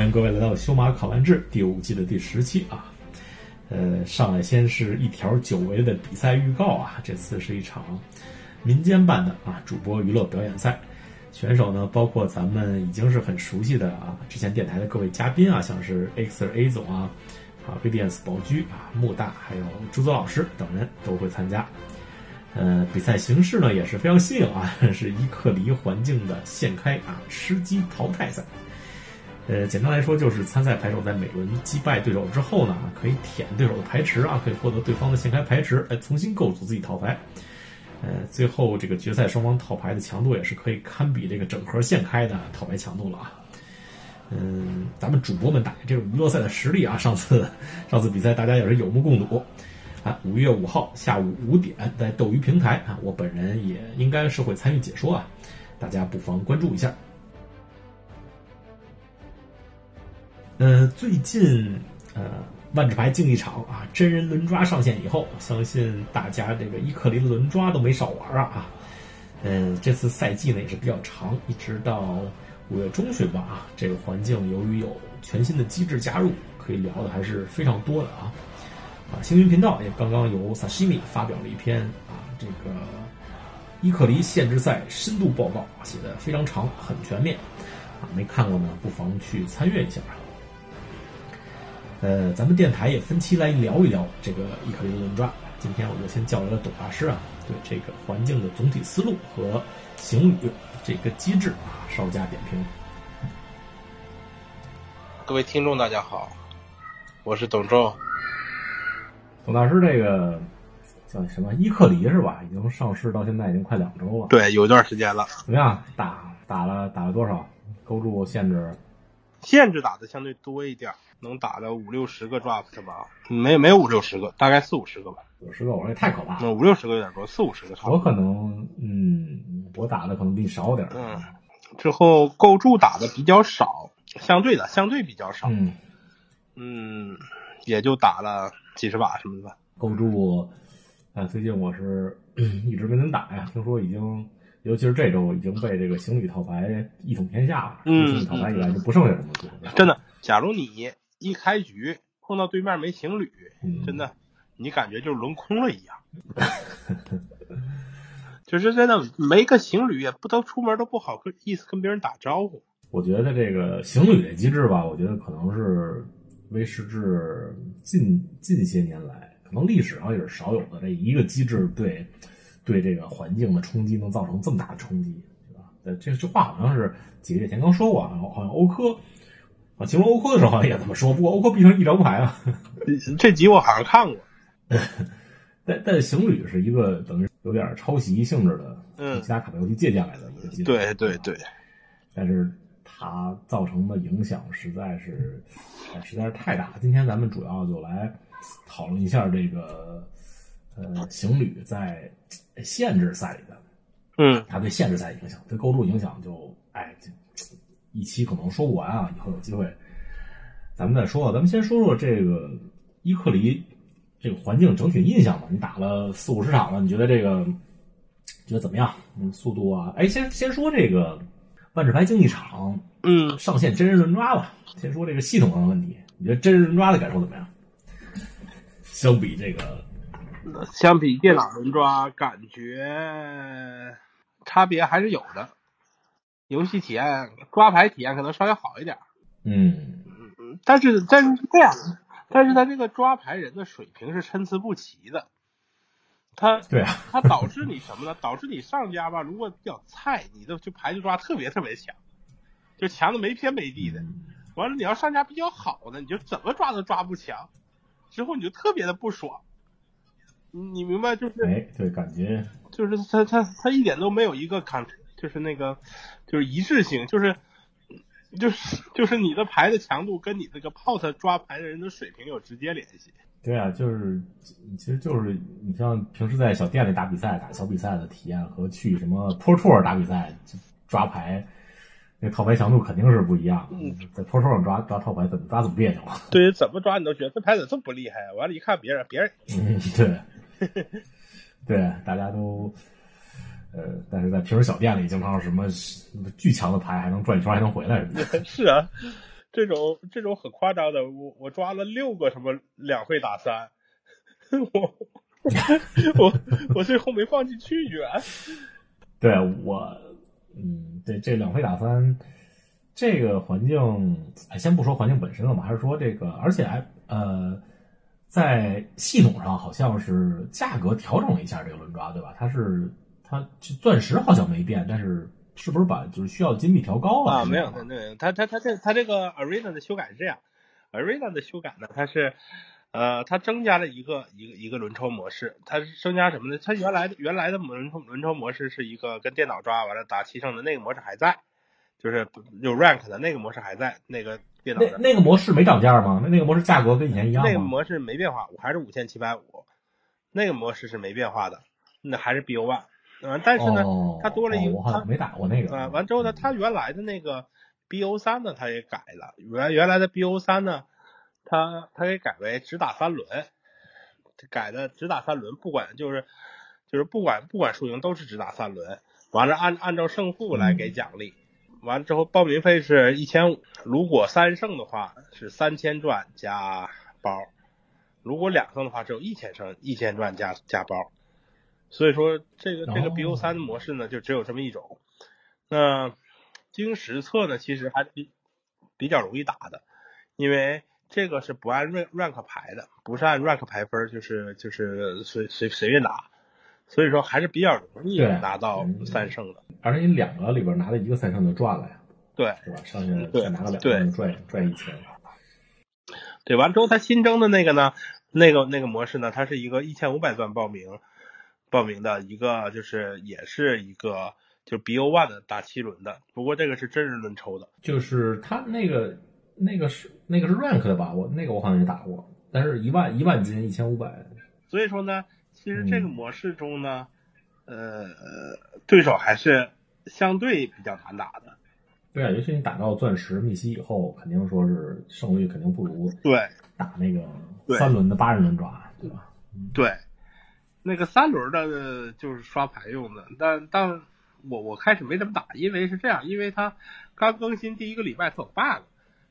欢迎各位来到《修马考完制》第五季的第十期啊。呃，上来先是一条久违的比赛预告啊，这次是一场民间版的啊主播娱乐表演赛，选手呢包括咱们已经是很熟悉的啊之前电台的各位嘉宾啊，像是 X A 总啊、啊 BDS 宝驹啊、木大还有朱泽老师等人都会参加。呃，比赛形式呢也是非常新颖啊，是一克离环境的现开啊吃鸡淘汰赛。呃，简单来说就是参赛牌手在每轮击败对手之后呢，可以舔对手的牌池啊，可以获得对方的现开牌池，来重新构筑自己套牌。呃，最后这个决赛双方套牌的强度也是可以堪比这个整盒现开的套牌强度了啊。嗯，咱们主播们打这种娱乐赛的实力啊，上次上次比赛大家也是有目共睹啊。五月五号下午五点在斗鱼平台啊，我本人也应该是会参与解说啊，大家不妨关注一下。呃，最近呃，万智牌竞技场啊，真人轮抓上线以后，相信大家这个伊克林轮抓都没少玩啊啊。嗯，这次赛季呢也是比较长，一直到五月中旬吧啊。这个环境由于有全新的机制加入，可以聊的还是非常多的啊。啊，星云频道也刚刚由萨西米发表了一篇啊，这个伊克离限制赛深度报告，写的非常长，很全面啊。没看过呢，不妨去参阅一下。呃，咱们电台也分期来聊一聊这个伊克林轮抓。今天我就先叫来了董大师啊，对这个环境的总体思路和行旅这个机制啊，稍加点评。各位听众大家好，我是董仲。董大师，这个叫什么伊克里是吧？已经上市到现在已经快两周了。对，有一段时间了。怎么样？打打了打了多少？勾住限制？限制打的相对多一点。能打到五六十个 draft 吧？没没有五六十个，大概四五十个吧。五十个，我说也太可怕了。那五六十个有点多，四五十个差不多。我可能，嗯，我打的可能比你少点。嗯，之后构筑打的比较少，相对的相对比较少。嗯，嗯，也就打了几十把什么的。构筑，啊，最近我是 一直没能打呀。听说已经，尤其是这周已经被这个行旅套牌一统天下了。嗯，行旅套牌以外就不剩下什么了。真的，假如你。一开局碰到对面没情侣，真的，你感觉就是轮空了一样。就是真的没个情侣，也不都出门都不好跟意思跟别人打招呼。我觉得这个情侣的机制吧，我觉得可能是威士忌近近些年来，可能历史上也是少有的这一个机制对对这个环境的冲击能造成这么大的冲击，对吧？这这话好像是几个月前刚说过，好像欧科。啊，形容欧科的时候好像也这么说，不过欧科毕竟一张牌啊。这集我好像看过，但但行旅是一个等于有点抄袭性质的，嗯，其他卡牌游戏借鉴来的。对对对，但是它造成的影响实在是实在是太大。今天咱们主要就来讨论一下这个呃行旅在限制赛里的，嗯，它对限制赛影响，对构筑影响就哎。一期可能说不完啊，以后有机会咱们再说。咱们先说说这个伊克里这个环境整体印象吧。你打了四五十场了，你觉得这个觉得怎么样？嗯，速度啊，哎，先先说这个万智牌竞技场，嗯，上线真人轮抓吧。先说这个系统上的问题，你觉得真人轮抓的感受怎么样？相比这个，相比电脑轮抓，感觉差别还是有的。游戏体验、抓牌体验可能稍微好一点，嗯但是但是这样，但是他这个抓牌人的水平是参差不齐的，他对啊，他导致你什么呢？导致你上家吧，如果比较菜，你的就牌就抓特别特别强，就强的没天没地的。完了，你要上家比较好的，你就怎么抓都抓不强，之后你就特别的不爽。你明白？就是哎，对，感觉就是他他他一点都没有一个感。就是那个，就是一致性，就是就是就是你的牌的强度跟你这个 pot 抓牌的人的水平有直接联系。对啊，就是其实就是你像平时在小店里打比赛、打小比赛的体验和去什么 pro tour 打比赛抓牌，那套牌强度肯定是不一样。嗯，在 tour 上抓抓套牌怎么抓怎么别扭。对，怎么抓你都觉得这牌怎么这么不厉害啊？完了，一看别人，别人嗯，对，对，大家都。呃，但是在平时小店里，经常什么巨强的牌还能转一圈还能回来，是啊，这种这种很夸张的，我我抓了六个什么两会打三，我 我我最后没放进去远。对我，嗯，对这两会打三，这个环境，哎先不说环境本身了嘛，还是说这个，而且还呃，在系统上好像是价格调整了一下这个轮抓，对吧？它是它钻石好像没变，但是。是不是把就是需要金币调高了啊？没有，没有，它它它这它这个 Arena 的修改是这样，Arena 的修改呢，它是呃，它增加了一个一个一个轮抽模式，它是增加什么呢？它原来的原来的轮抽轮抽模式是一个跟电脑抓完了打七胜的那个模式还在，就是有 rank 的那个模式还在，那个电脑那那个模式没涨价吗？那那个模式价格跟以前一样那个模式没变化，我还是五千七百五，那个模式是没变化的，那还是 BO one。嗯，但是呢，它多了一个，他没打过那个啊。完之后呢，它原来的那个 BO 三呢，它也改了。原原来的 BO 三呢，它它给改为只打三轮，改的只打三轮，不管就是就是不管不管输赢都是只打三轮。完了按按照胜负来给奖励。完了之后报名费是一千五，如果三胜的话是三千钻加包，如果两胜的话只有一千胜一千钻加加包。所以说，这个这个 BO 三的模式呢，就只有这么一种。那经实测呢，其实还比比较容易打的，因为这个是不按 rank rank 排的，不是按 rank 排分，就是就是随随随便打。所以说还是比较容易拿到三胜的。而且你两个里边拿了一个三胜就赚了呀，对，是吧？上去再拿个两个赚赚一千。对，完之后他新增的那个呢，那个那个模式呢，它是一个一千五百钻报名。报名的一个就是也是一个就 BO One 的打七轮的，不过这个是真人轮抽的，就是他那个那个是那个是 rank 的吧？我那个我好像也打过，但是一万一万金一千五百。所以说呢，其实这个模式中呢，呃，对手还是相对比较难打的。对啊，尤其你打到钻石密西以后，肯定说是胜率肯定不如对打那个三轮的八人轮抓，对吧？对。那个三轮的，就是刷牌用的，但但我我开始没怎么打，因为是这样，因为它刚更新第一个礼拜它有 bug，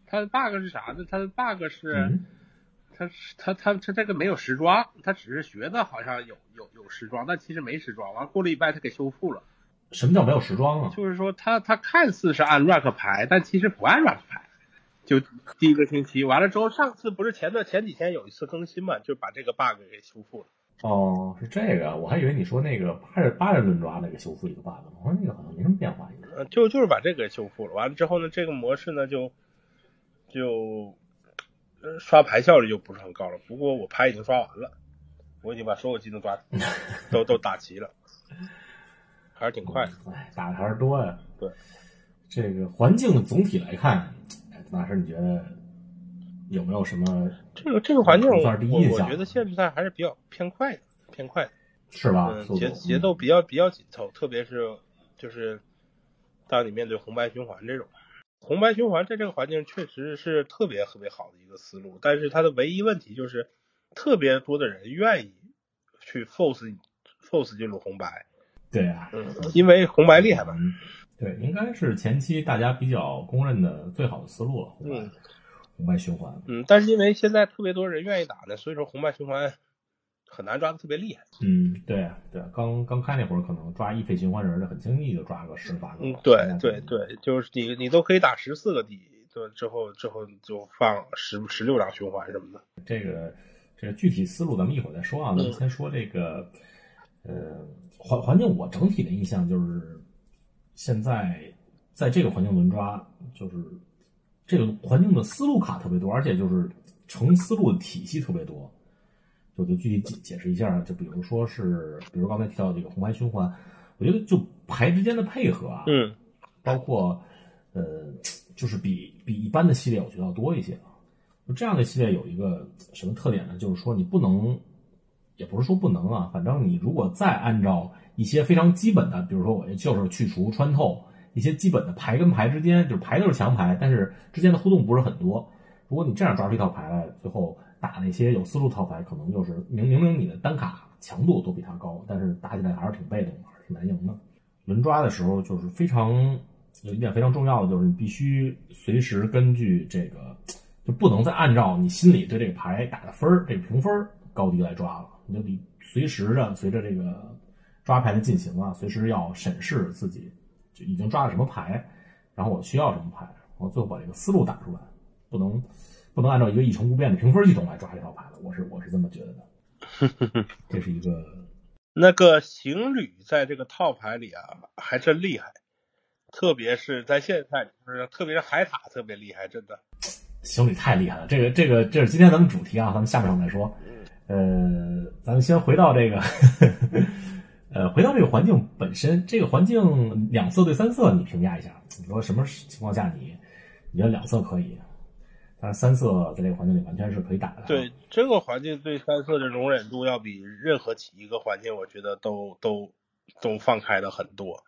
它的 bug 是啥呢？它的 bug 是，它它它它这个没有时装，它只是学的好像有有有时装，但其实没时装。完过了一拜它给修复了。什么叫没有时装啊？就是说它它看似是按 rank 牌，但其实不按 rank 牌。就第一个星期完了之后，上次不是前段前几天有一次更新嘛，就把这个 bug 给修复了。哦，是这个，我还以为你说那个八十八人轮抓那个修复一个 bug，我说那个好像没什么变化。呃，就就是把这个修复了，完了之后呢，这个模式呢就就刷牌效率就不是很高了。不过我牌已经刷完了，我已经把所有技能抓 都都打齐了，还是挺快的。哎，打的还是多呀。对，这个环境总体来看，老师你觉得？有没有什么这个这个环境？我我觉得限制赛还是比较偏快的，偏快的，是吧？节节奏比较比较紧凑，特别是就是当你面对红白循环这种，红白循环在这个环境确实是特别特别好的一个思路，但是它的唯一问题就是特别多的人愿意去 force force 进入红白，对啊，嗯，因为红白厉害吧？对，应该是前期大家比较公认的最好的思路了，嗯。红白循环，嗯，但是因为现在特别多人愿意打呢，所以说红白循环很难抓的特别厉害。嗯，对对，刚刚开那会儿可能抓一费循环人的很轻易就抓个十八个。嗯，对对对，就是你你都可以打十四个底，对，之后之后就放十十六张循环什么的。这个这个具体思路咱们一会儿再说啊，咱们先说这个呃环环境，我整体的印象就是现在在这个环境轮抓就是。这个环境的思路卡特别多，而且就是成思路的体系特别多，我就具体解解释一下，就比如说是，比如刚才提到这个红白循环，我觉得就牌之间的配合啊，嗯，包括呃，就是比比一般的系列我觉得要多一些啊。就这样的系列有一个什么特点呢？就是说你不能，也不是说不能啊，反正你如果再按照一些非常基本的，比如说我就是去除穿透。一些基本的牌跟牌之间，就是牌都是强牌，但是之间的互动不是很多。如果你这样抓出一套牌来，最后打那些有思路套牌，可能就是明明明你的单卡强度都比他高，但是打起来还是挺被动的，挺难赢的。轮抓的时候就是非常有一点非常重要的就是，你必须随时根据这个，就不能再按照你心里对这个牌打的分儿，这个评分高低来抓了。你就得随时的随着这个抓牌的进行啊，随时要审视自己就已经抓了什么牌，然后我需要什么牌，我最后把这个思路打出来，不能不能按照一个一成不变的评分系统来抓这套牌了。我是我是这么觉得的，这是一个。那个行旅在这个套牌里啊，还真厉害。特别是在现在，就是特别是海塔特别厉害，真的。行旅太厉害了，这个这个这是今天咱们主题啊，咱们下面再说。呃，咱们先回到这个，呃，回到这个环境本身。这个环境两色对三色，你评价一下，你说什么情况下你你觉得两色可以？但是三色在这个环境里完全是可以打的。对，这个环境对三色的容忍度要比任何一个环境，我觉得都都都放开的很多。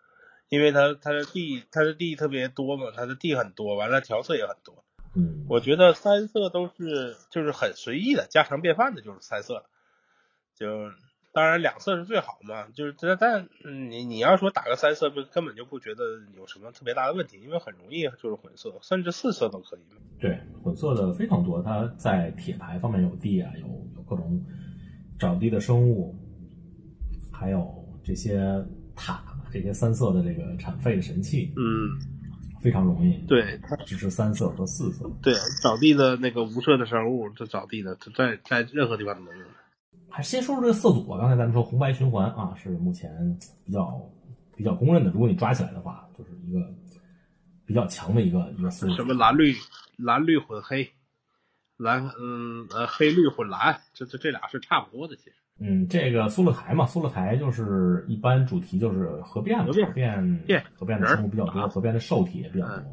因为它它的地它的地特别多嘛，它的地很多，完了调色也很多。嗯，我觉得三色都是就是很随意的，家常便饭的，就是三色。就当然两色是最好嘛，就是但但你你要说打个三色，不根本就不觉得有什么特别大的问题，因为很容易就是混色，甚至四色都可以。对，混色的非常多，它在铁牌方面有地啊，有有各种找地的生物，还有这些塔。这些三色的这个产废的神器，嗯，非常容易。对，它只是三色和四色。对，找地的那个无色的生物，这找地的，在在任何地方都能用。还先说说这个色组吧。刚才咱们说红白循环啊，是目前比较比较公认的。如果你抓起来的话，就是一个比较强的一个一个思路。什么蓝绿蓝绿混黑，蓝嗯呃黑绿混蓝，这这这俩是差不多的，其实。嗯，这个苏勒台嘛，苏勒台就是一般主题就是合变，核变，合变的生物比较多，合变的受体也比较多。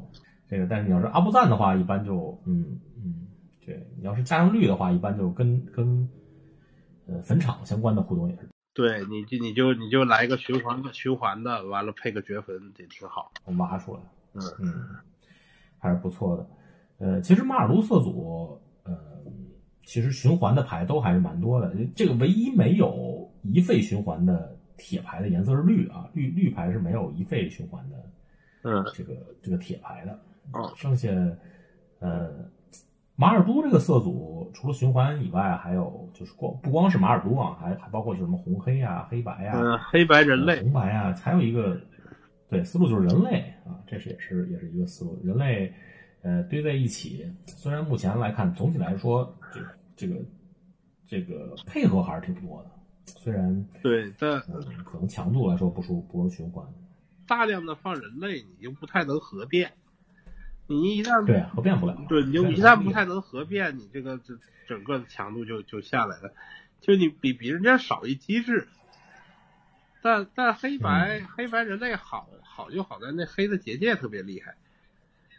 这个，但是你要是阿布赞的话，一般就，嗯嗯，对，你要是加上绿的话，一般就跟跟呃坟场相关的互动也是。对，你就你就你就来一个循环的循环的，完了配个掘坟也挺好，挖出来，嗯嗯，还是不错的。呃，其实马尔卢瑟组，呃。其实循环的牌都还是蛮多的，这个唯一没有一费循环的铁牌的颜色是绿啊，绿绿牌是没有一费循环的，嗯，这个这个铁牌的，哦，剩下呃马尔都这个色组除了循环以外，还有就是光不光是马尔都啊，还还包括就什么红黑啊、黑白啊，嗯，黑白人类，红白啊，还有一个对思路就是人类啊，这是也是也是一个思路，人类呃堆在一起，虽然目前来看总体来说这个。这个这个配合还是挺多的，虽然对，但可能强度来说不如不如循环。大量的放人类，你又不太能合变。你一旦对合变不了，对，你就一旦不太能合变，你这个这整个的强度就就下来了，就你比比人家少一机制。但但黑白黑白人类好好就好在那黑的结界特别厉害，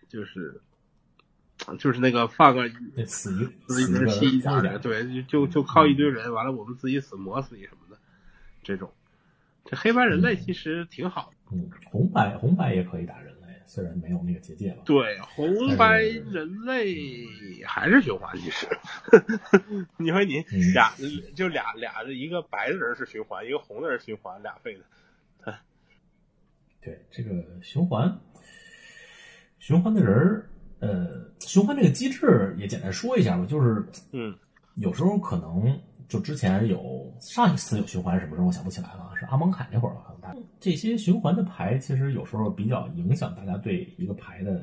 就是。就是那个放个死一死一人吸一点，对，就就靠一堆人，完了我们自己死磨死你什么的，这种，这黑白人类其实挺好的。嗯，红白红白也可以打人类，虽然没有那个结界了。对，红白人类还是循环，其实。你说你俩就俩俩的一个白的人是循环，一个红的人循环，俩废的。对，这个循环循环的人儿。呃，循环这个机制也简单说一下吧，就是，嗯，有时候可能就之前有上一次有循环是什么时候？我想不起来了，是阿蒙凯那会儿吧？这些循环的牌其实有时候比较影响大家对一个牌的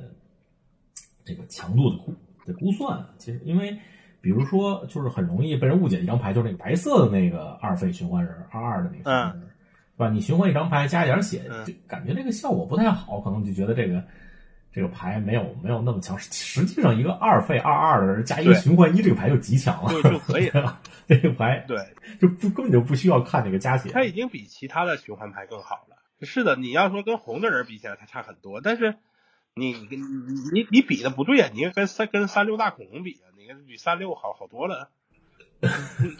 这个强度的估的估算。其实因为比如说，就是很容易被人误解一张牌，就是那个白色的那个二费循环人，二二的那个循环人，是吧？你循环一张牌加一点血，就感觉这个效果不太好，可能就觉得这个。这个牌没有没有那么强，实际上一个二费二二的人加一个循环一，这个牌就极强了，就可以了。这个牌对，就不根本就不需要看那个加血，它已经比其他的循环牌更好了。是的，你要说跟红的人比起来，它差很多。但是你你你你比的不对呀，你跟三跟三六大恐龙比啊，你跟比三六好好多了。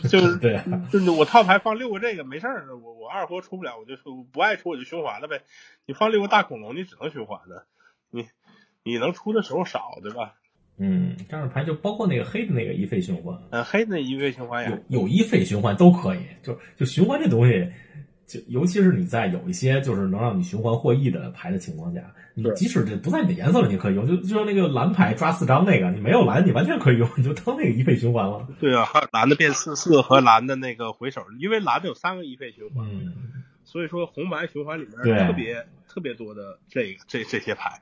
就 是对，就是我套牌放六个这个没事儿，我我二活出不了，我就不爱出我就循环了呗。你放六个大恐龙，你只能循环的，你。你能出的时候少，对吧？嗯，这样的牌就包括那个黑的那个一费循环，嗯，黑的一费循环有有一费循环都可以，就就循环这东西，就尤其是你在有一些就是能让你循环获益的牌的情况下，你对即使这不在你的颜色里，你可以用，就就像那个蓝牌抓四张那个，你没有蓝，你完全可以用，你就当那个一费循环了。对啊，还有蓝的变四四和蓝的那个回手，因为蓝的有三个一费循环，嗯，所以说红白循环里面特别特别多的这个这这些牌，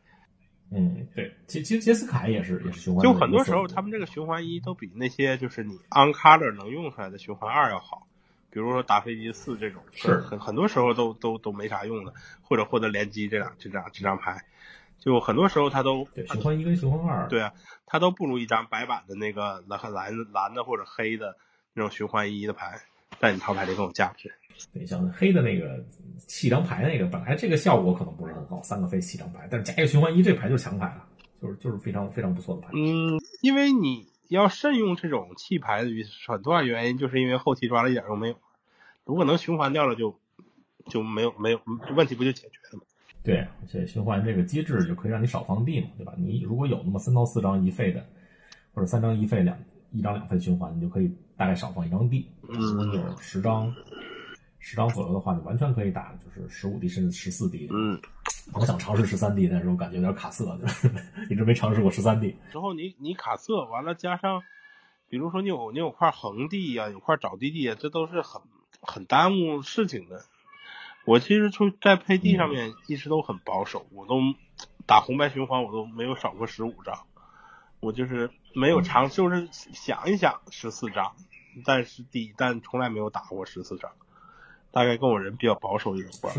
嗯，对，其其实杰斯卡也是也是循环一，就很多时候他们这个循环一都比那些就是你 on color 能用出来的循环二要好。比如说打飞机四这种，是很很多时候都都都没啥用的，或者获得联机这两这张这张牌，就很多时候它都对循环一跟循环二，对啊，它都不如一张白板的那个蓝蓝蓝的或者黑的那种循环一的牌，在你套牌里更有价值。对，像黑的那个七张牌那个，本来这个效果可能不是很好，三个飞七张牌，但是加一个循环一，这牌就是强牌了，就是就是非常非常不错的牌。嗯，因为你要慎用这种弃牌的很多原因，就是因为后期抓了一点都没有。如果能循环掉了就，就没有没有问题，不就解决了吗？对，而且循环这个机制就可以让你少放地嘛，对吧？你如果有那么三到四张一费的，或者三张一费两一张两份循环，你就可以大概少放一张地。嗯如果你有十张十张左右的话，你完全可以打就是十五地甚至十四地。嗯，我想尝试十三地，但是我感觉有点卡色，就是 一直没尝试过十三地。之后你你卡色完了，加上比如说你有你有块横地呀、有块找地地呀，这都是很很耽误事情的。我其实出在配地上面一直都很保守，我都打红白循环我都没有少过十五张，我就是没有尝，就是想一想十四张，但是地但从来没有打过十四张，大概跟我人比较保守有关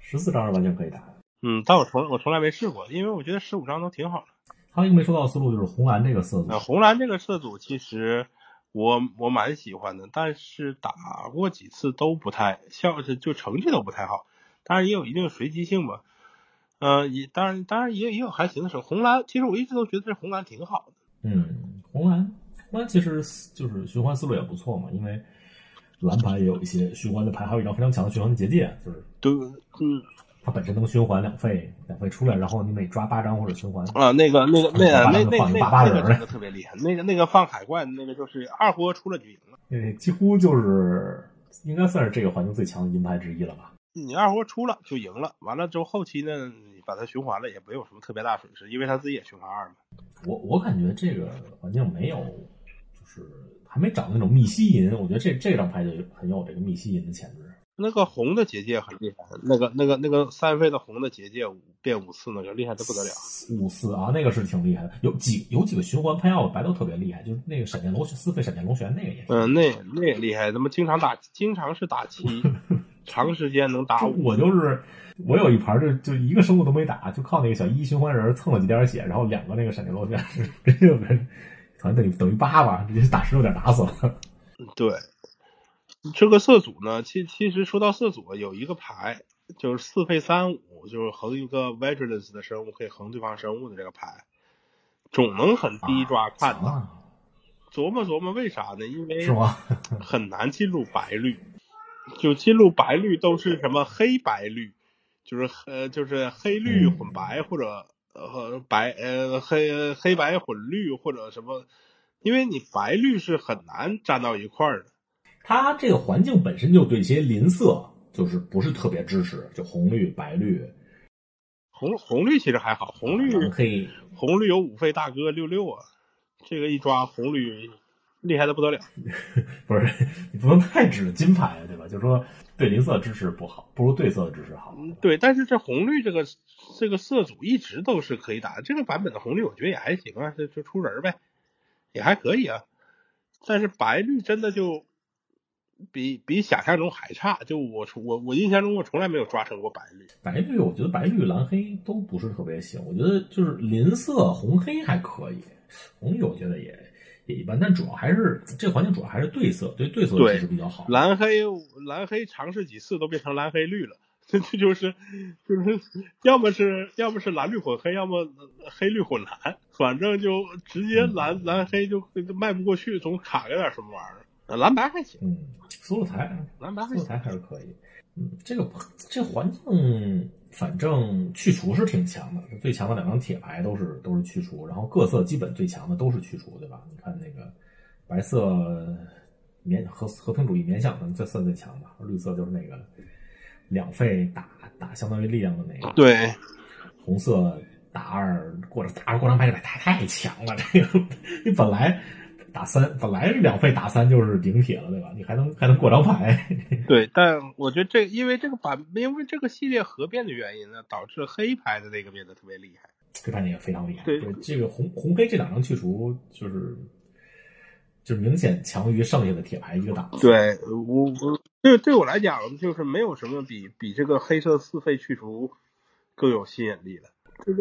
十。四张是完全可以打的。嗯，但我从我从来没试过，因为我觉得十五张都挺好的。还有一个没说到的思路就是红蓝这个色组呃，，红蓝这个色组其实我我蛮喜欢的，但是打过几次都不太效，就成绩都不太好。当然也有一定随机性吧。呃，也当然当然也也有还行的时候。红蓝其实我一直都觉得这红蓝挺好的。嗯，红蓝红蓝其实就是循环思路也不错嘛，因为蓝牌也有一些循环的牌，还有一张非常强的循环的结界，就是对，嗯它本身能循环两费两费出来，然后你每抓八张或者循环，啊，那个那个那个那那那个特别厉害。那个那个放海怪的那个就是二活出了就赢了。那几乎就是应该算是这个环境最强的银牌之一了吧。你二活出了就赢了，完了之后后期呢，你把它循环了也没有什么特别大损失，因为它自己也循环二嘛。我我感觉这个环境没有，就是还没长那种密西银，我觉得这这张牌就很有这个密西银的潜质。那个红的结界很厉害，那个那个那个三费的红的结界五变五次那个厉害的不得了。五次啊，那个是挺厉害的。有几有几个循环喷药白都特别厉害，就是那个闪电龙四费闪电龙旋那个也。嗯，那那也厉害，他妈经常打，经常是打七，长时间能打。我就是我有一盘就就一个生物都没打，就靠那个小一循环人蹭了几点血，然后两个那个闪电龙旋 直接就跟可能等于等于八吧，直接打十六点打死了。对，这个色组呢，其其实说到色组，有一个牌就是四费三五，就是横一个 vigilance 的生物可以横对方生物的这个牌，总能很低抓看到。啊，琢磨琢磨为啥呢？因为是吗？很难进入白绿，就进入白绿都是什么黑白绿，就是呃就是黑绿混白或者呃白呃黑黑白混绿或者什么，因为你白绿是很难粘到一块儿的。它这个环境本身就对一些邻色就是不是特别支持，就红绿、白绿、红红绿其实还好，红绿可以。红绿有五费大哥六六啊，这个一抓红绿厉害的不得了。不是，你不能太指金牌啊，对吧？就是说对邻色支持不好，不如对色的支持好。嗯，对，但是这红绿这个这个色组一直都是可以打的，这个版本的红绿我觉得也还行啊，就就出人呗，也还可以啊。但是白绿真的就比比想象中还差，就我我我印象中我从来没有抓成过白绿。白绿，我觉得白绿、蓝黑都不是特别行。我觉得就是邻色红黑还可以，红绿我觉得也也一般。但主要还是这环境主要还是对色，对对色对其实比较好。蓝黑蓝黑尝试几次都变成蓝黑绿了，这这就是就是要么是要么是蓝绿混黑，要么黑绿混蓝，反正就直接蓝蓝黑就就迈不过去，总卡个点什么玩意儿。呃蓝白还行，嗯，苏洛台，蓝白还行。苏洛台还是可以。嗯，这个这环境反正去除是挺强的，最强的两张铁牌都是都是去除，然后各色基本最强的都是去除，对吧？你看那个白色面和和平主义面向可能最算最强吧。绿色就是那个两费打打相当于力量的那个，对，红色打二过打二过张牌，这太太强了。这个你本来打三，本来是两费打三就是顶铁了，对吧？你还能还能过张牌。对，但我觉得这因为这个版因为这个系列合变的原因呢，导致黑牌的那个变得特别厉害。黑牌那个非常厉害。对这个红红黑这两张去除，就是就是明显强于剩下的铁牌一个档次。对我我对对我来讲，就是没有什么比比这个黑色四费去除更有吸引力的。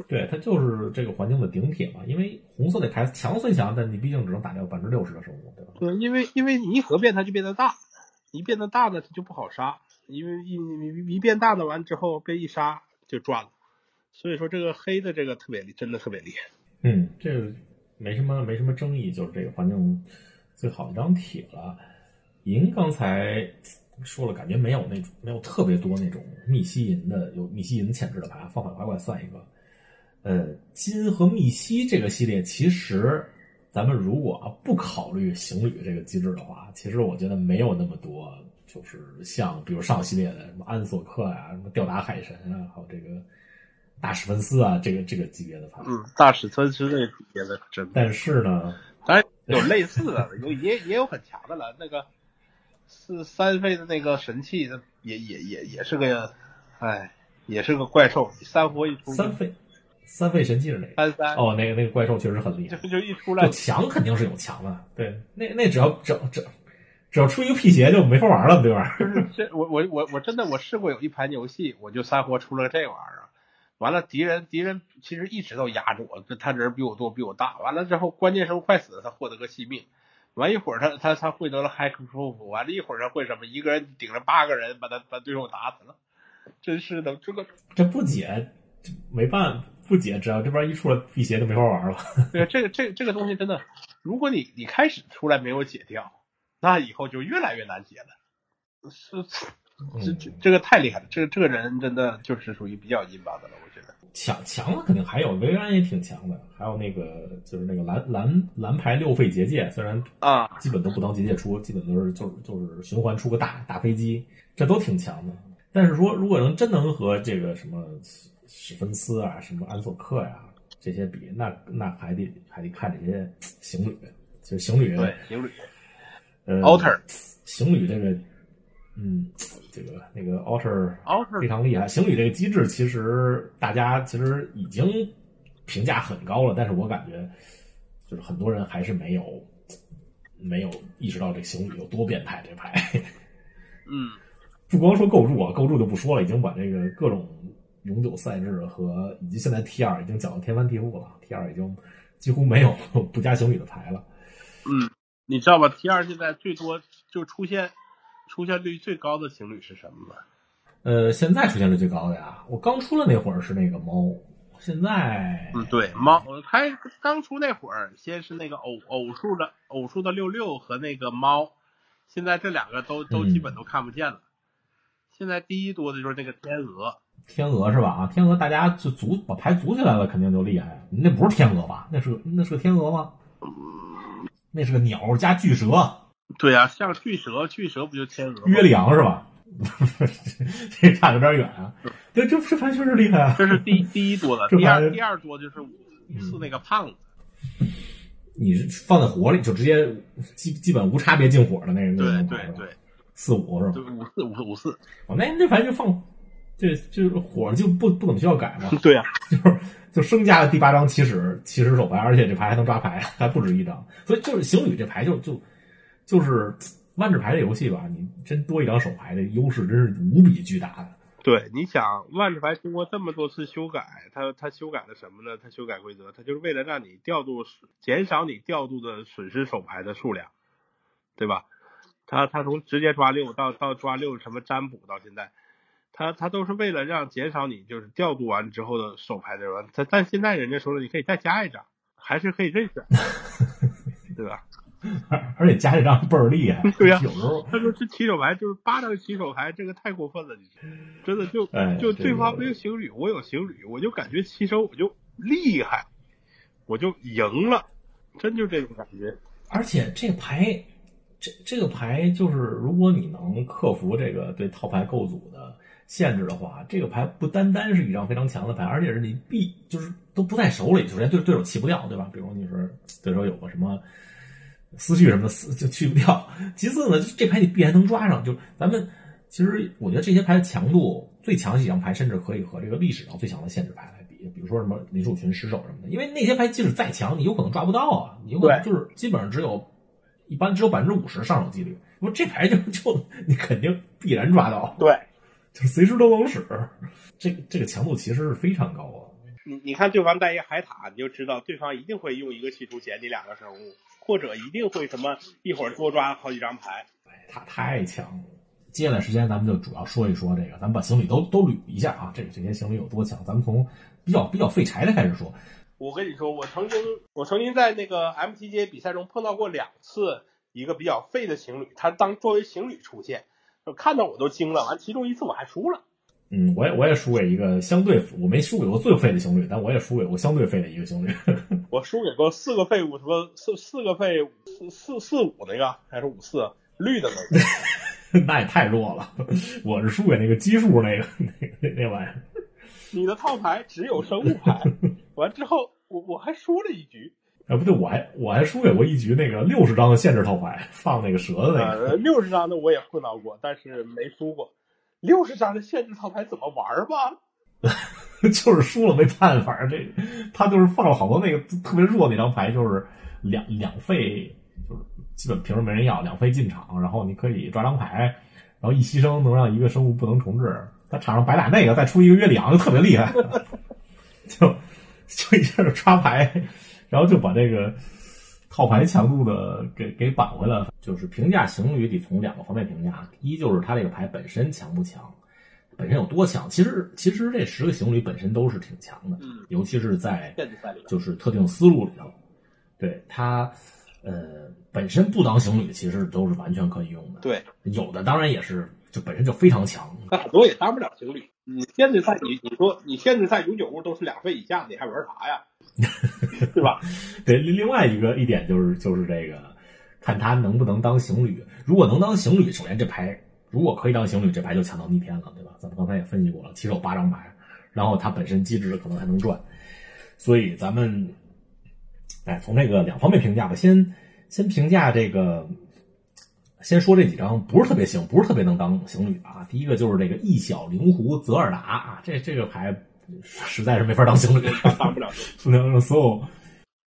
对，它就是这个环境的顶铁嘛。因为红色那牌强虽强，但你毕竟只能打掉百分之六十的生物，对吧？对，因为因为你一合变它就变得大，一变得大呢它就不好杀，因为一一一变大的完之后被一杀就赚了。所以说这个黑的这个特别厉，真的特别厉害。嗯，这个没什么没什么争议，就是这个环境最好一张铁了。银刚才说了，感觉没有那种没有特别多那种密西银的有密西银潜质的牌，放反怀怪算一个。呃，金和密西这个系列，其实咱们如果不考虑行旅这个机制的话，其实我觉得没有那么多，就是像比如上系列的什么安索克呀、什么吊打海神啊，还有这个大史芬斯啊，这个这个级别的牌。嗯，大史芬斯这个级别的真的。但是呢，当然有类似的，有也也有很强的了。那个是三费的那个神器，也也也也是个，哎，也是个怪兽。三活一出，三费。三费神器是哪个？三三哦，那个那个怪兽确实很厉害，就就一出来，就强肯定是有强的，对，那那只要整整只要出一个辟邪就没法玩了，对吧？就是这我我我我真的我试过有一盘游戏，我就三活出了这玩意儿，完了敌人敌人其实一直都压着我，他人比我多比我大，完了之后关键时候快死了，他获得个性命，完一会儿他他他获得了 proof，完了一会儿他会什么？一个人顶着八个人把他把对手打死了，真是的，这个这不解没办法。不解，只要这边一出来辟邪就没法玩了。对，这个这个、这个东西真的，如果你你开始出来没有解掉，那以后就越来越难解了。是，这这这个太厉害了，这个这个人真的就是属于比较阴巴的了，我觉得。强强的肯定还有维安也挺强的，还有那个就是那个蓝蓝蓝牌六费结界，虽然啊基本都不当结界出，基本都是就是就是循环出个大大飞机，这都挺强的。但是说如果能真能和这个什么。史芬斯啊，什么安索克呀，这些比，那那还得还得看这些行旅，就行旅对行旅，呃，alter 行旅这个，嗯，这个那个 alter alter 非常厉害。行旅这个机制，其实大家其实已经评价很高了，但是我感觉就是很多人还是没有没有意识到这行旅有多变态。这牌，嗯，不光说构筑啊，构筑就不说了，已经把这个各种。永久赛制和以及现在 T 二已经讲到天翻地覆了，T 二已经几乎没有 不加行旅的牌了。嗯，你知道吧？T 二现在最多就出现出现率最高的情侣是什么吗？呃，现在出现率最高的呀，我刚出了那会儿是那个猫，现在嗯对猫，开刚出那会儿先是那个偶偶数的偶数的六六和那个猫，现在这两个都都基本都看不见了。现在第一多的就是那个天鹅。天鹅是吧？啊，天鹅大家就组把牌组起来了，肯定就厉害。那不是天鹅吧？那是个那是个天鹅吗？那是个鸟加巨蛇。对呀，像巨蛇，巨蛇不就天鹅？约里昂是吧？这差有点远啊。对，这这牌确实厉害啊。这是第第一多的，第二第二多就是五四那个胖子。你是放在火里就直接基基本无差别进火的那个对对对，四五是吧？对五四五四五四。哦，那那牌就放。这就是火就不不怎么需要改嘛？对呀，就是就升价的第八张起始起始手牌，而且这牌还能抓牌，还不止一张。所以就是行旅这牌就就就是万智牌的游戏吧，你真多一张手牌的优势真是无比巨大的。对，你想万智牌经过这么多次修改，它它修改了什么呢？它修改规则，它就是为了让你调度减少你调度的损失手牌的数量，对吧？它它从直接抓六到到抓六什么占卜到现在。他他都是为了让减少你就是调度完之后的手牌的吧？他但现在人家说了，你可以再加一张，还是可以认识，对吧？而而且加一张倍儿厉害。对呀，有时候他说这起手牌就是八张起手牌，这个太过分了，你真的就就对方没有行旅，我有行旅，我就感觉起手我就厉害，我就赢了，真就这种感觉。而且这牌。这这个牌就是，如果你能克服这个对套牌构组的限制的话，这个牌不单单是一张非常强的牌，而且是你必就是都不在手里，首先对对手弃不掉，对吧？比如你是对手有个什么思绪什么的，死就去不掉。其次呢，这牌你必然能抓上。就咱们其实我觉得这些牌的强度最强几张牌，甚至可以和这个历史上最强的限制牌来比。比如说什么林树群失手什么的，因为那些牌即使再强，你有可能抓不到啊，你有可能就是基本上只有。一般只有百分之五十上手几率，不这牌就就你肯定必然抓到，对，就随时都能使，这个这个强度其实是非常高啊。你你看对方带一海塔，你就知道对方一定会用一个企图减你两个生物，或者一定会什么一会儿多抓好几张牌，他太强了。接下来时间咱们就主要说一说这个，咱们把行李都都捋一下啊，这个这些行李有多强，咱们从比较比较废柴的开始说。我跟你说，我曾经我曾经在那个 MTG 比赛中碰到过两次一个比较废的情侣，他当作为情侣出现，看到我都惊了。完，其中一次我还输了。嗯，我也我也输给一个相对，我没输给过最废的情侣，但我也输给过相对废的一个情侣。我输给过四个废物，什么四四个废四四四五那个还是五四绿的那个？那也太弱了。我是输给那个奇数那个 那那那玩意儿。你的套牌只有生物牌，完之后我我还输了一局，啊不对，我还我还输给过一局那个六十张的限制套牌，放那个蛇的那个。六十张的我也碰到过，但是没输过。六十张的限制套牌怎么玩吧？就是输了没办法，这他就是放了好多那个特别弱那张牌，就是两两费，就是基本平时没人要，两费进场，然后你可以抓张牌，然后一牺牲能让一个生物不能重置。他场上白打那个，再出一个约里昂就特别厉害，就就一下就刷牌，然后就把这个套牌强度的给给扳回来了。就是评价行旅得从两个方面评价，一就是他这个牌本身强不强，本身有多强。其实其实这十个行旅本身都是挺强的，尤其是在就是特定思路里头，对他呃本身不当行旅其实都是完全可以用的。对，有的当然也是。就本身就非常强，那很多也当不了情侣。你限制赛，你你说你限制赛永久物都是两费以下，你还玩啥呀？对吧？对，另外一个一点就是就是这个，看他能不能当行旅。如果能当行旅，首先这牌如果可以当行旅，这牌就强到逆天了，对吧？咱们刚才也分析过了，起手八张牌，然后它本身机制可能还能赚，所以咱们哎从这个两方面评价吧，先先评价这个。先说这几张不是特别行，不是特别能当行旅啊。第一个就是这个一小灵狐泽尔达啊，这这个牌实在是没法当行旅，当不了。所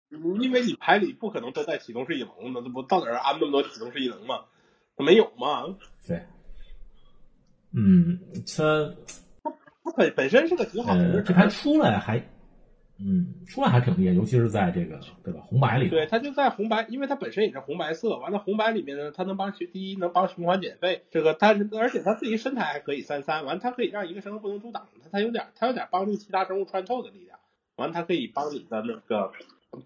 有，因为你牌里不可能都带启动式异能的，这不到哪儿安那么多启动式异能吗？没有嘛？对，嗯，他他本本身是个挺好的，这牌出来还。嗯，出来还挺厉害，尤其是在这个对吧红白里。对，它就在红白，因为它本身也是红白色。完了，红白里面呢，它能帮循第一能帮循环减费，这个但是而且它自己身材还可以三三。完，它可以让一个生物不能阻挡，它它有点它有点帮助其他生物穿透的力量。完，它可以帮你的那个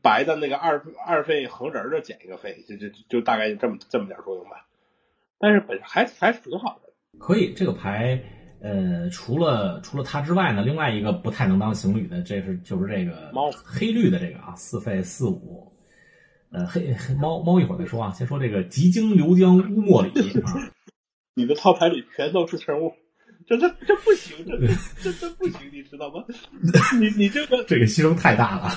白的那个二二费横人的减一个费，就就就大概就这么这么点作用吧。但是本还还是挺好的。可以，这个牌。呃，除了除了它之外呢，另外一个不太能当行旅的，这是就是这个猫黑绿的这个啊，四费四五，呃，黑黑猫猫一会儿再说啊，先说这个极经流江乌莫里啊，你的套牌里全都是生物，这这这不行，这这这不行，你知道吗？你你这个这个牺牲太大了，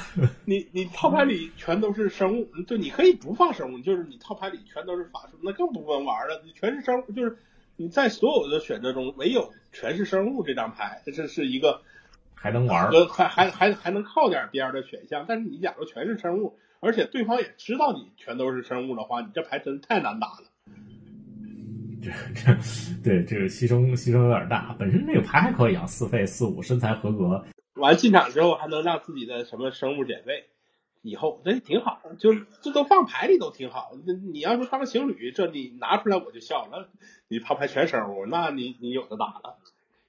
你你套牌里全都是生物，就你可以不放生物，就是你套牌里全都是法术，那更不能玩了，你全是生物，就是。你在所有的选择中，唯有全是生物这张牌，这是一个还能玩，还还还还能靠点边的选项。但是你假如全是生物，而且对方也知道你全都是生物的话，你这牌真太难打了。这这对这个牺牲牺牲有点大。本身这个牌还可以啊，四费四五，身材合格。完进场之后还能让自己的什么生物减费。以后这挺好，就这都放牌里都挺好。那你要是当情侣，这你拿出来我就笑了。你套牌全生物，那你你有的打了，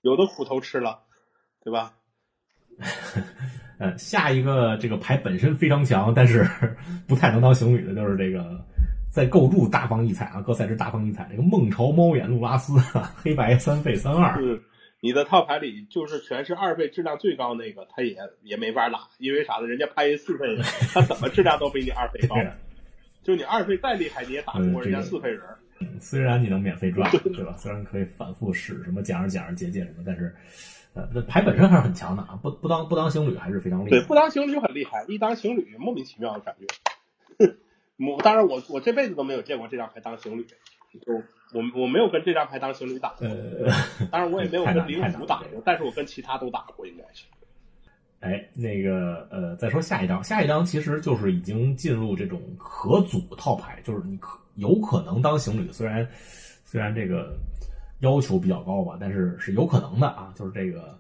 有的苦头吃了，对吧？呃，下一个这个牌本身非常强，但是 不太能当情侣的，就是这个在构筑大放异彩啊，各赛制大放异彩。这个梦潮猫眼路拉斯，黑白三费三二。你的套牌里就是全是二费质量最高那个，他也也没法打，因为啥呢？人家拍一四费，他怎么质量都比你二费高。就你二费再厉害，你也打不过人家四费人。嗯，虽然你能免费赚，对吧？虽然可以反复使什么减二减二结界什么，但是，呃，那牌本身还是很强的啊！不不当不当行旅还是非常厉害。对，不当行旅很厉害，一当行旅莫名其妙的感觉。我当然我我这辈子都没有见过这张牌当行旅，就我我没有跟这张牌当情侣打过。呃，当然我也没有跟零五打过，但是我跟其他都打过，应该是。哎，那个呃，再说下一张，下一张其实就是已经进入这种可组套牌，就是你可有可能当情侣，虽然虽然这个要求比较高吧，但是是有可能的啊。就是这个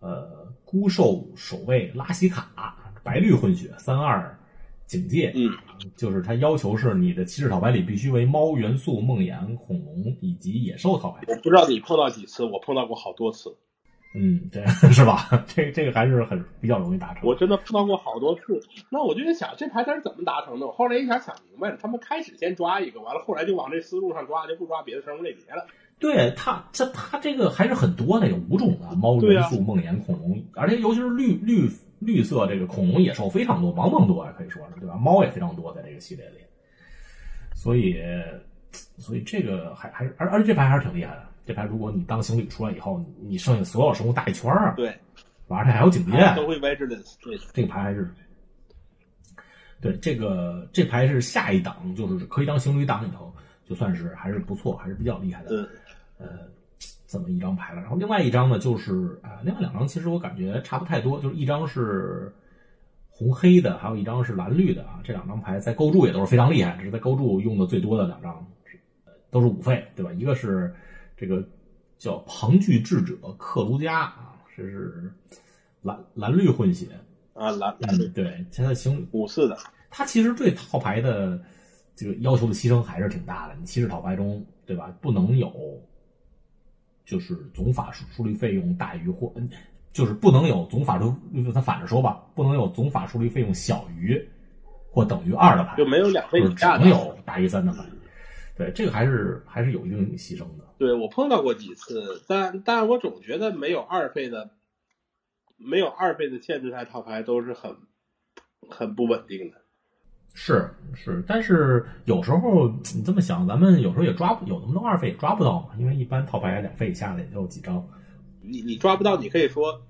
呃，孤兽守卫拉希卡，白绿混血，三二警戒，嗯，就是它要求是你的骑士套牌里必须为猫元素、梦魇、恐龙以及野兽套牌。我不知道你碰到几次，我碰到过好多次。嗯，对，是吧？这这个还是很比较容易达成。我真的碰到过好多次，那我就在想，这牌它是怎么达成的？我后来一想想明白了，他们开始先抓一个，完了后来就往这思路上抓，就不抓别的生物类别了。对它，这它这个还是很多的，有五种的猫元素、梦魇、恐龙，而且尤其是绿绿绿色这个恐龙野兽非常多，茫茫多啊，可以说是对吧？猫也非常多在这个系列里，所以所以这个还还是而而且这牌还是挺厉害的。这牌如果你当行旅出来以后，你剩下所有生物大一圈啊！对，而且还有警戒，都会 vigilance。对，这个牌还是，对这个这牌是下一档，就是可以当行旅档里头，就算是还是不错，还是比较厉害的。嗯。呃，这么一张牌了。然后另外一张呢，就是啊，另外两张其实我感觉差不太多，就是一张是红黑的，还有一张是蓝绿的啊。这两张牌在构筑也都是非常厉害，这是在构筑用的最多的两张，都是五费，对吧？一个是。这个叫庞巨智者克卢加啊，这是蓝蓝绿混血啊，蓝蓝绿对，现在行五四的，他其实对套牌的这个要求的牺牲还是挺大的。你骑士套牌中，对吧？不能有就是总法术处理费用大于或就是不能有总法术，他反着说吧，不能有总法术力费用小于或等于二的牌，就没有两倍以下的，只能有大于三的牌。对，这个还是还是有一定牺牲的。对我碰到过几次，但但我总觉得没有二倍的，没有二倍的限制赛套牌都是很很不稳定的。是是，但是有时候你这么想，咱们有时候也抓不有那么多二费也抓不到嘛，因为一般套牌两费以下的也就几张。你你抓不到，你可以说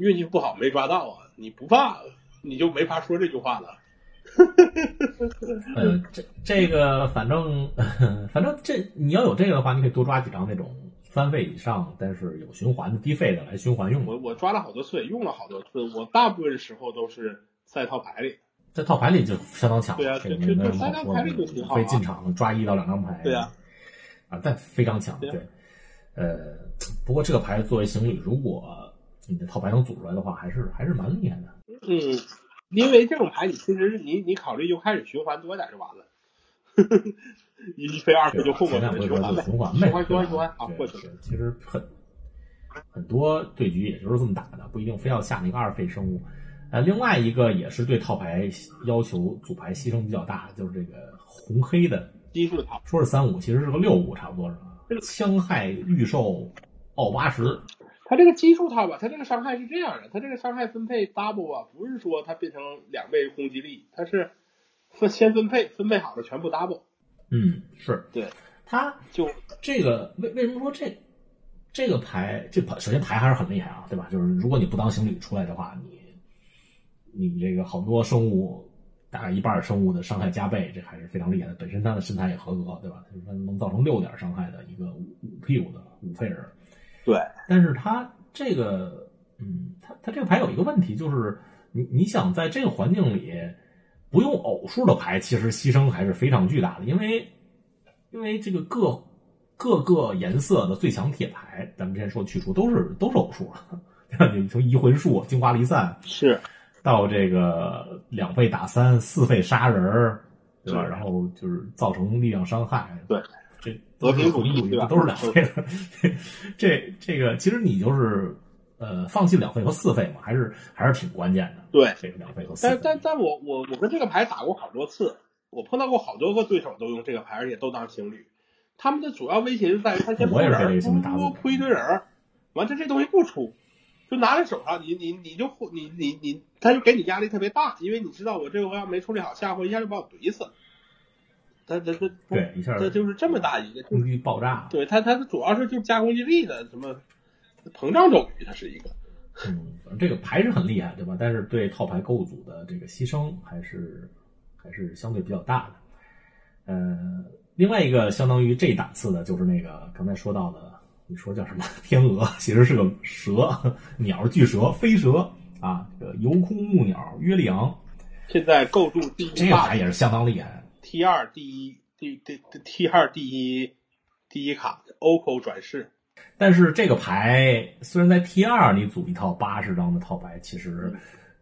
运气不好没抓到啊，你不怕你就没法说这句话了。呃，这这个反正反正这你要有这个的话，你可以多抓几张那种三费以上，但是有循环的低费的来循环用。我我抓了好多次，用了好多次，我大部分时候都是在套牌里，在套牌里就相当强。对啊，这个没三张牌里就挺好。非进场抓一到两张牌。对啊，啊，但非常强。对，呃，不过这个牌作为行旅，如果你的套牌能组出来的话，还是还是蛮厉害的。嗯。因为这种牌，你其实你你考虑就开始循环多点就完了，一费二费就混过去循环呗，循环循环循环啊，过去。其实很很多对局也就是这么打的，不一定非要下那个二费生物。呃，另外一个也是对套牌要求组牌牺牲比较大，就是这个红黑的基数套，说是三五，其实是个六五，差不多是吧？枪害预售奥八十。它这个基数套吧，它这个伤害是这样的，它这个伤害分配 double 啊，不是说它变成两倍攻击力，它是分先分配，分配好了全部 double。嗯，是对，它就这个为为什么说这这个牌这牌首先牌还是很厉害啊，对吧？就是如果你不当行旅出来的话，你你这个好多生物大概一半生物的伤害加倍，这还是非常厉害的。本身它的身材也合格，对吧？它能造成六点伤害的一个五五屁股的五费人。对，但是它这个，嗯，它它这个牌有一个问题，就是你你想在这个环境里不用偶数的牌，其实牺牲还是非常巨大的，因为因为这个各各个颜色的最强铁牌，咱们之前说去除都是都是偶数，对吧？你从移魂术、精华离散是到这个两费打三、四费杀人，对吧？然后就是造成力量伤害，对。这和平主义对吧？都是两费的。这这个其实你就是呃放弃两费和四费嘛，还是还是挺关键的。对，这个两费和四。但但但我我我跟这个牌打过好多次，我碰到过好多个对手都用这个牌，而且都当情侣。他们的主要威胁就在于他先扑人，扑扑一堆人，完他这东西不出，就拿在手上，你你你就你你你，他就给你压力特别大，因为你知道我这回要没处理好，下回一下就把我怼死。他他他对，一下他就是这么大一个，攻击爆炸。对他他主要是就是加攻击力的什么膨胀咒语，它是一个。嗯，反正这个牌是很厉害，对吧？但是对套牌构筑的这个牺牲还是还是相对比较大的。呃，另外一个相当于这档次的，就是那个刚才说到的，你说叫什么天鹅，其实是个蛇，鸟巨蛇，飞蛇啊，这个游空木鸟约里昂，现在构筑第一这个牌也是相当厉害。T 二第一第第 T 二第一第一卡 OCO 转世，但是这个牌虽然在 T 二你组一套八十张的套牌，其实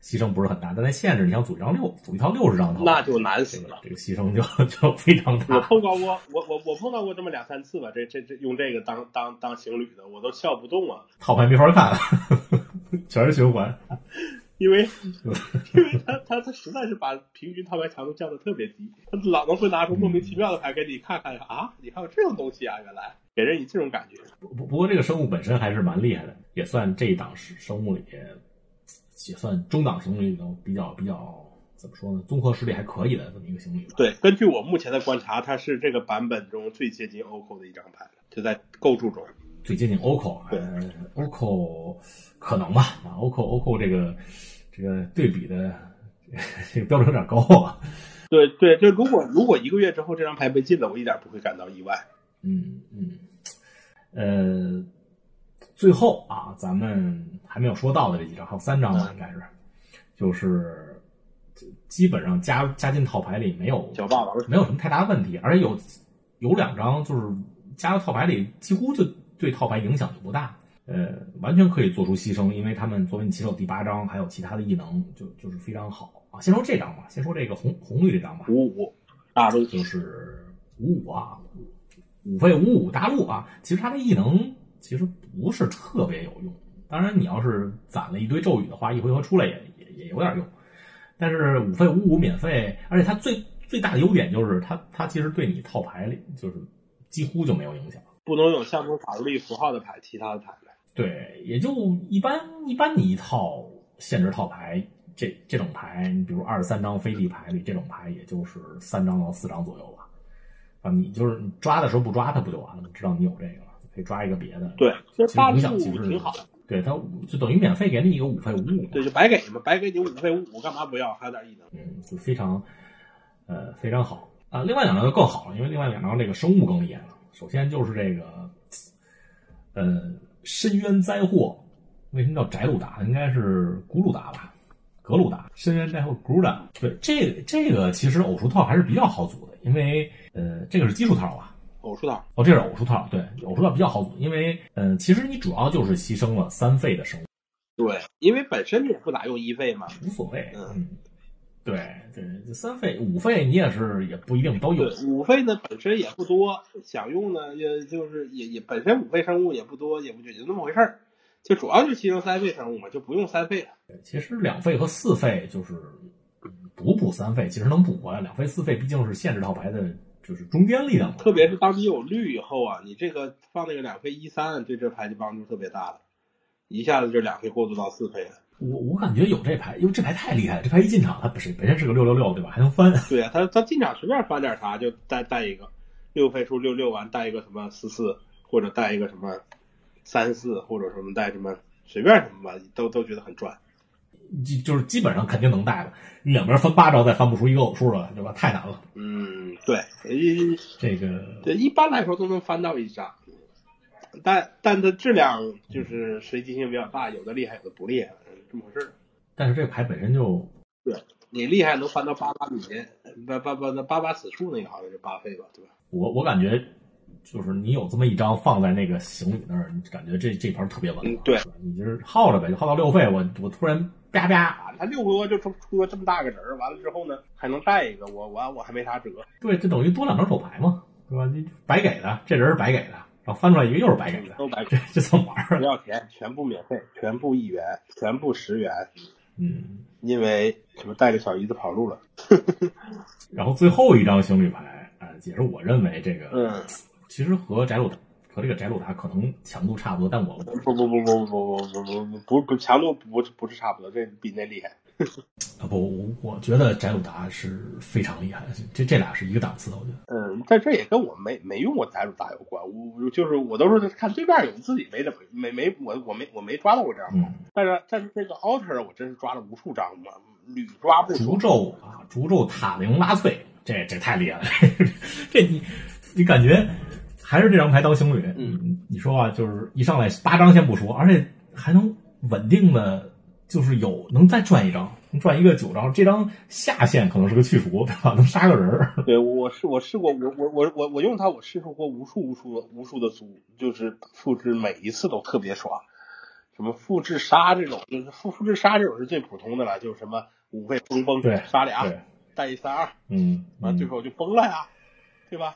牺牲不是很大，但在限制你想组一张六组一套六十张那就难这死了。这个牺牲就 就非常我大。碰到过，我我我碰到过这么两三次吧，这这这用这个当当当情侣的，我都笑不动啊，套牌没法看，全是循环。因为因为他他他实在是把平均套牌强度降的特别低，他老能会拿出莫名其妙的牌给你看看啊，你还有这种东西啊，原来给人以这种感觉。不不不过这个生物本身还是蛮厉害的，也算这一档是生物里也算中档行李里头比较比较怎么说呢，综合实力还可以的这么一个行李吧。对，根据我目前的观察，它是这个版本中最接近 OCO 的一张牌，就在构筑中。最接近 OCO，对呃，OCO 可能吧，啊，OCO OCO 这个这个对比的这个标准有点高啊。对对，就如果如果一个月之后这张牌被禁了，我一点不会感到意外。嗯嗯，呃，最后啊，咱们还没有说到的这几张，还有三张吧，应该是，就是基本上加加进套牌里没有小霸王没有什么太大的问题，而且有有两张就是加到套牌里，几乎就对套牌影响就不大。呃，完全可以做出牺牲，因为他们作为你骑手第八张，还有其他的异能，就就是非常好啊。先说这张吧，先说这个红红绿这张吧，五五大陆就是五五啊，五费五五大陆啊。其实它的异能其实不是特别有用，当然你要是攒了一堆咒语的话，一回合出来也也也有点用。但是五费五五免费，而且它最最大的优点就是它它其实对你套牌里就是几乎就没有影响。不能有象征法律符号的牌，其他的牌呗。对，也就一般一般，你一套限制套牌这这种牌，你比如二十三张飞地牌里，这种牌也就是三张到四张左右吧。啊，你就是你抓的时候不抓它不就完了？知道你有这个了，可以抓一个别的。对，其实其实影响其实挺好的，对，他就等于免费给你一个五费五五。对，就白给嘛，白给你五费五五，干嘛不要？还有点异能。嗯，就非常呃非常好啊。另外两张就更好了，因为另外两张这个生物更厉害了。首先就是这个呃深渊灾祸，为什么叫宅鲁达？应该是古鲁达吧？格鲁达，深渊灾祸古鲁达。对，这个这个其实偶数套还是比较好组的，因为呃这个是奇数套吧？偶数套，哦，这是偶数套，对，偶数套比较好组，因为呃其实你主要就是牺牲了三费的生物。对，因为本身你也不咋用一费嘛。无所谓，嗯嗯，对对，这三费五费你也是也不一定都有对，，五费呢本身也不多，想用呢也就是也也本身五费生物也不多，也不就那么回事儿，就主要就牺牲三费生物嘛，就不用三费了。其实两费和四费就是嗯补补三费，其实能补回来。两费四费毕竟是限制套牌的，就是中间力量。特别是当你有绿以后啊，你这个放那个两费一三，对这牌就帮助特别大了，一下子就两费过渡到四费了。我我感觉有这牌，因为这牌太厉害了。这牌一进场，它本身本身是个六六六，对吧？还能翻。对呀、他他进场随便翻点啥就带带一个，六费出六六完带一个什么四四，或者带一个什么三四，或者什么带什么随便什么吧，都都觉得很赚。就就是基本上肯定能带了。你两边翻八招，再翻不出一个偶数来，对吧？太难了。嗯，对，一这个对一般来说都能翻到一张，但但它质量就是随机性比较大，有的厉害，有的不厉害，嗯这么回事儿。但是这个牌本身就对你厉害能翻到八八米，八八八那八八此处那个好像是八费吧，对吧？我我感觉就是你有这么一张放在那个行李那儿，你感觉这这盘特别稳。嗯对你就是耗着呗，就耗到六费，我我突然啪啪，啊，他六回合就出出了这么大个人儿，完了之后呢还能带一个，我我我还没啥辙。对，这等于多两张手牌嘛，对吧？你白给的，这人是白给的，然后翻出来一个又是白给的，都白这这怎么玩儿啊？不要钱，全部免费，全部一元，全部十元，嗯，因为什么带着小姨子跑路了。然后最后一张情侣牌，啊、也是我认为这个，嗯，其实和翟鲁和这个宅鲁达可能强度差不多，但我不不不不不不不不不不不强度不不是差不多，这比那厉害。啊不，我觉得宅鲁达是非常厉害，这这俩是一个档次的，我觉得。嗯，但这也跟我没没用过宅鲁达有关。我就是我都是看对面有，自己没怎么没没我我没我没抓到过这样。嗯，但是但是这个 alter 我真是抓了无数张嘛，屡抓不诅咒啊，诅咒塔灵拉翠，这这太厉害了，这你你感觉还是这张牌当情侣？嗯，你说啊，就是一上来八张先不说，而且还能稳定的。就是有能再赚一张，能赚一个九张，这张下限可能是个去除，对吧？能杀个人儿。对，我试我试过，我我我我我用它，我试出过无数无数的无数的组，就是复制每一次都特别爽。什么复制杀这种，就是复复制杀这种是最普通的了，就是什么五费崩崩杀俩，带一三二，嗯，完最后就崩了呀，对吧？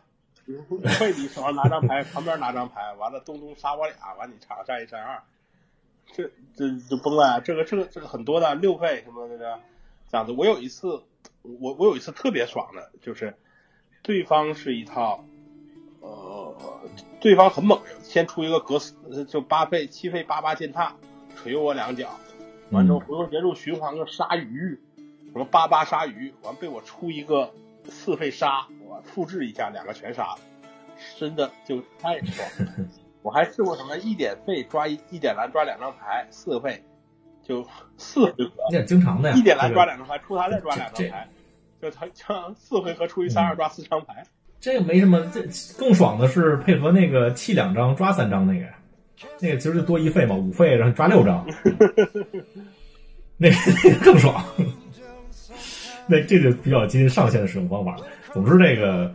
五费你手上拿张牌，旁边拿张牌，完了东东杀我俩，完你场上一三二。这这就崩了！这个这个这个很多的六费什么那个这样子。我有一次，我我有一次特别爽的，就是对方是一套，呃，对方很猛，先出一个格斯，就八费七费八八践踏，捶我两脚，完之后回合结束循环个鲨鱼，什么八八鲨鱼，完被我出一个四费杀，我复制一下两个全杀，真的就太爽了。我还试过什么一点费抓一一点蓝抓两张牌四费，就四回合。那经常的呀。一点蓝抓两张牌，出他再抓两张牌，就他像四回合出一三二抓四张牌。这个没什么，这更爽的是配合那个弃两张抓三张那个，那个其实就多一费嘛，五费然后抓六张，那个那个更爽。那这就比较接近上限的使用方法。总之这个。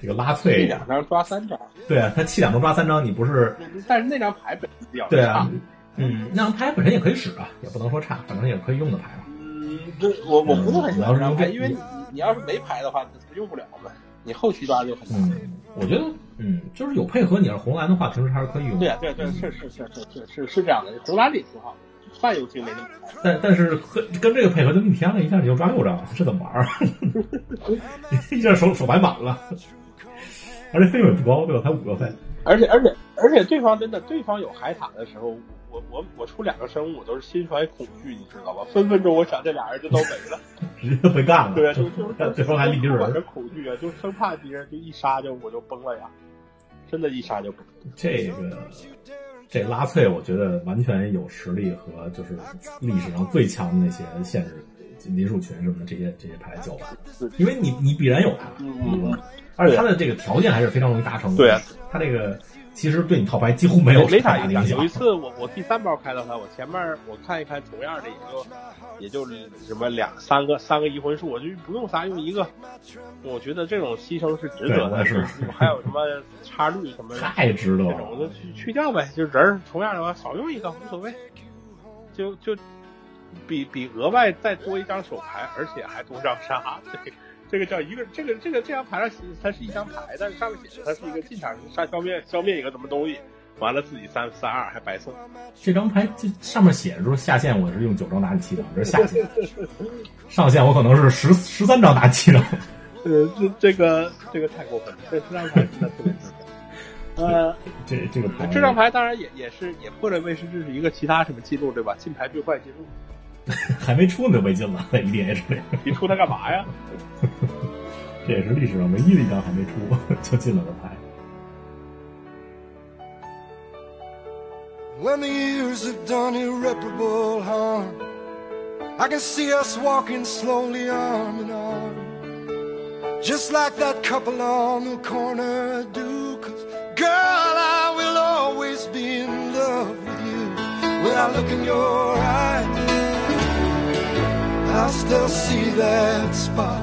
这个拉脆，两张抓三张，对啊，他七两张抓三张，你不是？但是那张牌本身比较对啊，嗯，那张牌本身也可以使啊，也不能说差，反正也可以用的牌嘛。嗯，这我我不是很喜欢这张牌，因为你你要是没牌的话，用不了嘛，你后期抓就很难。嗯，我觉得，嗯，就是有配合，你要是红蓝的话，平时还是可以用。对啊，对对，是是是是是是是这样的，红蓝里挺好，泛游戏没那么。但但是跟跟这个配合，就逆天了一下，你就抓六张，这怎么玩？一下手手摆满了。而且费用也不高，对吧？才五个费。而且而且而且，对方真的，对方有海塔的时候，我我我出两个生物，我都是心怀恐惧，你知道吧？分分钟我想这俩人就都没了，直接被干了。对，就就对方还立人，我这恐惧啊，就生怕敌人就一杀就我就崩了呀，真的，一杀就崩。这个这拉脆，我觉得完全有实力和就是历史上最强的那些限制林树群什么的这些这些牌叫完，因为你你必然有它。嗯。而且他的这个条件还是非常容易达成的。对啊，他这个其实对你套牌几乎没有没啥影响。有一次我我第三包开的话，我前面我看一看同样的也就也就什么两三个三个移魂术，我就不用仨用一个。我觉得这种牺牲是值得的。是。还有什么插绿什么太值得了。这种就去去掉呗，就人同样的话少用一个无所谓。就就比比额外再多一张手牌，而且还多张杀。对。这个叫一个，这个这个这张牌上写它是一张牌，但是上面写的它是一个进场杀消灭消灭一个什么东西，完了自己三三二还白送。这张牌这上面写着说下线我是用九张打七张，这是下线。上线我可能是十十三张打七张。呃，这这个这个太过分了，这这张牌真的特别过分。呃，这这个牌，这张牌当然也也是也破了卫士制是一个其他什么记录对吧？进牌最坏记录。还没出呢，没进了，在 EDH 里。你出它干嘛呀？这也是历史上唯一的一张还没出就进了的牌。When the years have done irreparable harm, I can see us walking slowly arm in arm. Just like that couple on the corner do. Cause girl, I will always be in love with you. When I look in your eyes. I still see that spot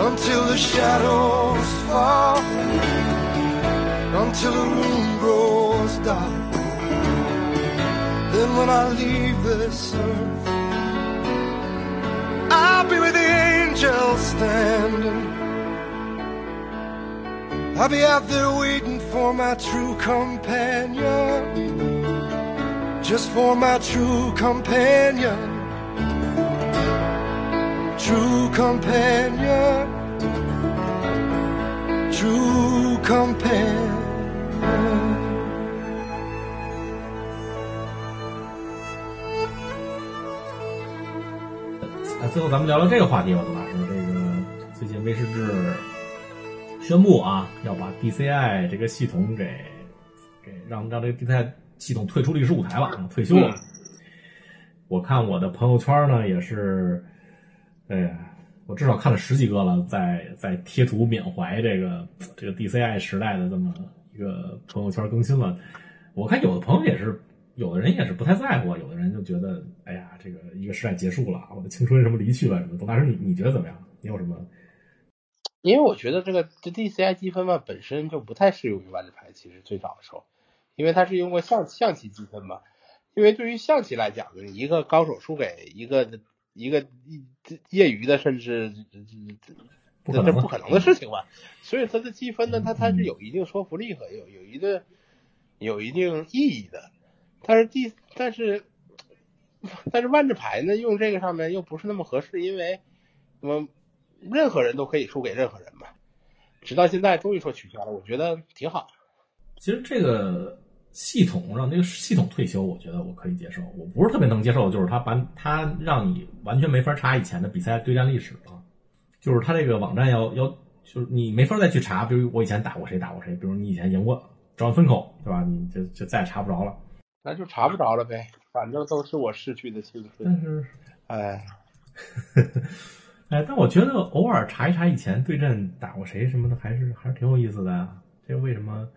Until the shadows fall Until the room grows dark Then when I leave this earth I'll be with the angels standing I'll be out there waiting for my true companion Just for my true companion companion, true companion. 那最后咱们聊聊这个话题吧，杜老师。这个最近威士忌宣布啊，要把 DCI 这个系统给给让让这个 DCI 系统退出历史舞台了，退休了。嗯我看我的朋友圈呢，也是，哎呀，我至少看了十几个了，在在贴图缅怀这个这个 DCI 时代的这么一个朋友圈更新了。我看有的朋友也是，有的人也是不太在乎，有的人就觉得，哎呀，这个一个时代结束了，我的青春什么离去了什么。董大师，你你觉得怎么样？你有什么？因为我觉得这个这 DCI 积分嘛本身就不太适用于万智牌，其实最早的时候，因为它是用过象象棋积分嘛。因为对于象棋来讲呢，一个高手输给一个一个业余的，甚至这这不可能的事情吧。所以它的积分呢，它它是有一定说服力和有有一个有一定意义的。但是第但是但是万智牌呢，用这个上面又不是那么合适，因为什么任何人都可以输给任何人嘛。直到现在终于说取消了，我觉得挺好。其实这个。系统让这个系统退休，我觉得我可以接受。我不是特别能接受的就是他把他让你完全没法查以前的比赛对战历史了，就是他这个网站要要就是你没法再去查，比如我以前打过谁打过谁，比如你以前赢过找分口，对吧？你就就再也查不着了，那就查不着了呗，反正都是我逝去的青春。但是，哎，哎，但我觉得偶尔查一查以前对阵打过谁什么的，还是还是挺有意思的。这个为什么？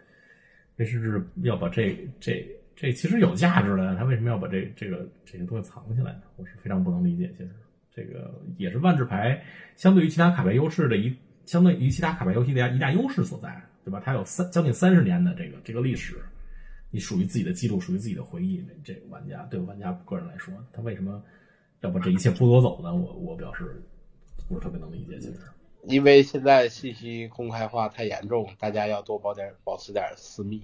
这是要把这这这其实有价值的，他为什么要把这这个这些东西藏起来呢？我是非常不能理解。其实这个也是万智牌相对于其他卡牌优势的一，相对于其他卡牌游戏的一大优势所在，对吧？它有三将近三十年的这个这个历史，你属于自己的记录，属于自己的回忆。这个玩家对玩家个人来说，他为什么要把这一切剥夺走呢？我我表示不是特别能理解。其实。因为现在信息公开化太严重，大家要多保点保持点私密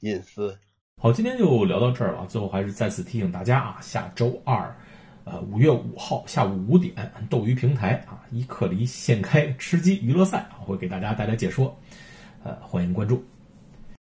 隐私。好，今天就聊到这儿了。最后还是再次提醒大家啊，下周二，呃，五月五号下午五点，斗鱼平台啊，伊克里现开吃鸡娱乐赛会给大家带来解说，呃，欢迎关注。